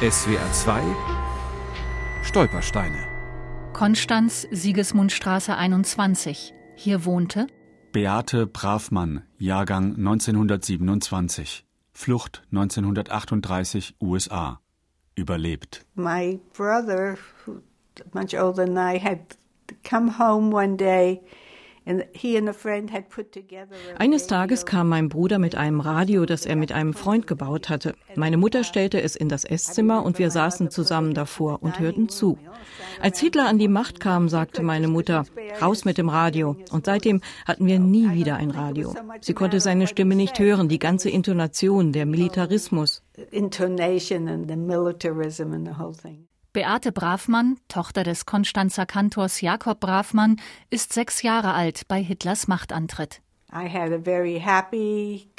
SWR 2 Stolpersteine. Konstanz, Sigismundstraße 21. Hier wohnte Beate Bravmann, Jahrgang 1927. Flucht 1938 USA. Überlebt. My brother, who much older than I, had come home one day eines Tages kam mein Bruder mit einem Radio, das er mit einem Freund gebaut hatte. Meine Mutter stellte es in das Esszimmer und wir saßen zusammen davor und hörten zu. Als Hitler an die Macht kam, sagte meine Mutter, raus mit dem Radio. Und seitdem hatten wir nie wieder ein Radio. Sie konnte seine Stimme nicht hören, die ganze Intonation, der Militarismus. Intonation and the militarism and the whole thing. Beate Bravmann, Tochter des Konstanzer Kantors Jakob Bravmann, ist sechs Jahre alt bei Hitlers Machtantritt. Happy,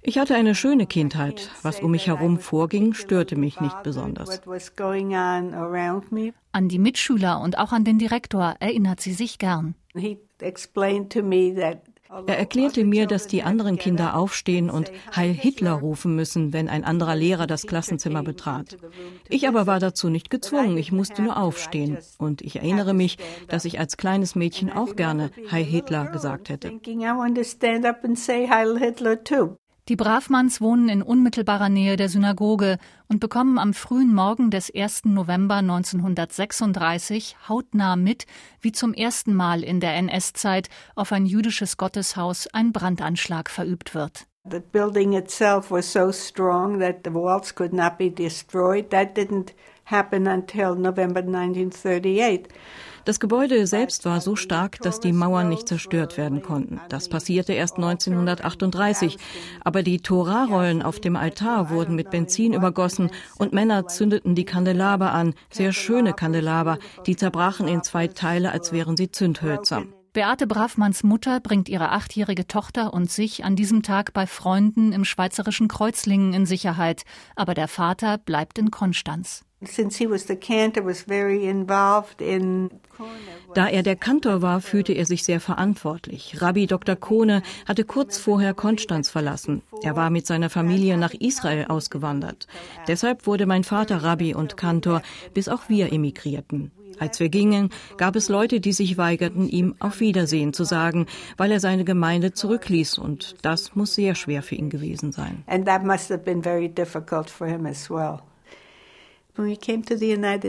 ich hatte eine schöne Kindheit. Was um mich herum vorging, störte mich nicht besonders. An die Mitschüler und auch an den Direktor erinnert sie sich gern. He explained to me that er erklärte mir, dass die anderen Kinder aufstehen und Heil Hitler rufen müssen, wenn ein anderer Lehrer das Klassenzimmer betrat. Ich aber war dazu nicht gezwungen, ich musste nur aufstehen. Und ich erinnere mich, dass ich als kleines Mädchen auch gerne Heil Hitler gesagt hätte. Die Bravmanns wohnen in unmittelbarer Nähe der Synagoge und bekommen am frühen Morgen des 1. November 1936 hautnah mit, wie zum ersten Mal in der NS-Zeit auf ein jüdisches Gotteshaus ein Brandanschlag verübt wird. The building itself was so strong that the walls could not be destroyed. That didn't happen until November 1938. Das Gebäude selbst war so stark, dass die Mauern nicht zerstört werden konnten. Das passierte erst 1938. Aber die Torarollen auf dem Altar wurden mit Benzin übergossen und Männer zündeten die Kandelaber an, sehr schöne Kandelaber, die zerbrachen in zwei Teile, als wären sie Zündhölzer. Beate Bravmanns Mutter bringt ihre achtjährige Tochter und sich an diesem Tag bei Freunden im schweizerischen Kreuzlingen in Sicherheit, aber der Vater bleibt in Konstanz. Da er der Kantor war, fühlte er sich sehr verantwortlich. Rabbi Dr. Kohne hatte kurz vorher Konstanz verlassen. Er war mit seiner Familie nach Israel ausgewandert. Deshalb wurde mein Vater Rabbi und Kantor, bis auch wir emigrierten. Als wir gingen, gab es Leute, die sich weigerten, ihm auf Wiedersehen zu sagen, weil er seine Gemeinde zurückließ. Und das muss sehr schwer für ihn gewesen sein. And that must have been very difficult for him as well.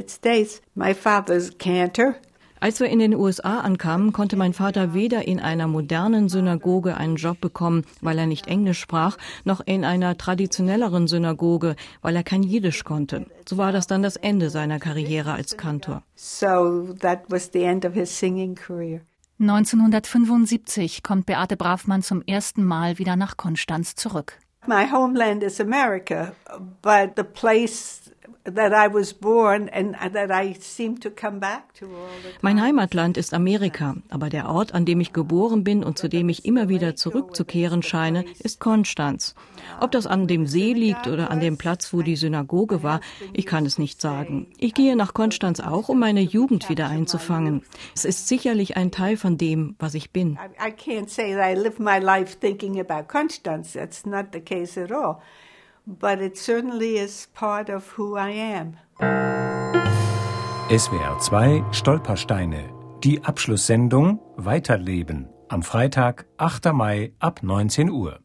States, my father's cantor als wir in den USA ankamen, konnte mein Vater weder in einer modernen Synagoge einen Job bekommen, weil er nicht Englisch sprach, noch in einer traditionelleren Synagoge, weil er kein Jiddisch konnte. So war das dann das Ende seiner Karriere als Kantor. So that was the end of his singing career. 1975 kommt Beate Bravmann zum ersten Mein wieder nach Konstanz zurück. My homeland is America, but the place mein Heimatland ist Amerika, aber der Ort, an dem ich geboren bin und zu dem ich immer wieder zurückzukehren scheine, ist Konstanz. Ob das an dem See liegt oder an dem Platz, wo die Synagoge war, ich kann es nicht sagen. Ich gehe nach Konstanz auch, um meine Jugend wieder einzufangen. Es ist sicherlich ein Teil von dem, was ich bin. I can't say that I live my life thinking about Konstanz. That's not the case at all but it certainly is part of who I am. SWR 2 Stolpersteine. Die Abschlusssendung Weiterleben am Freitag, 8. Mai ab 19 Uhr.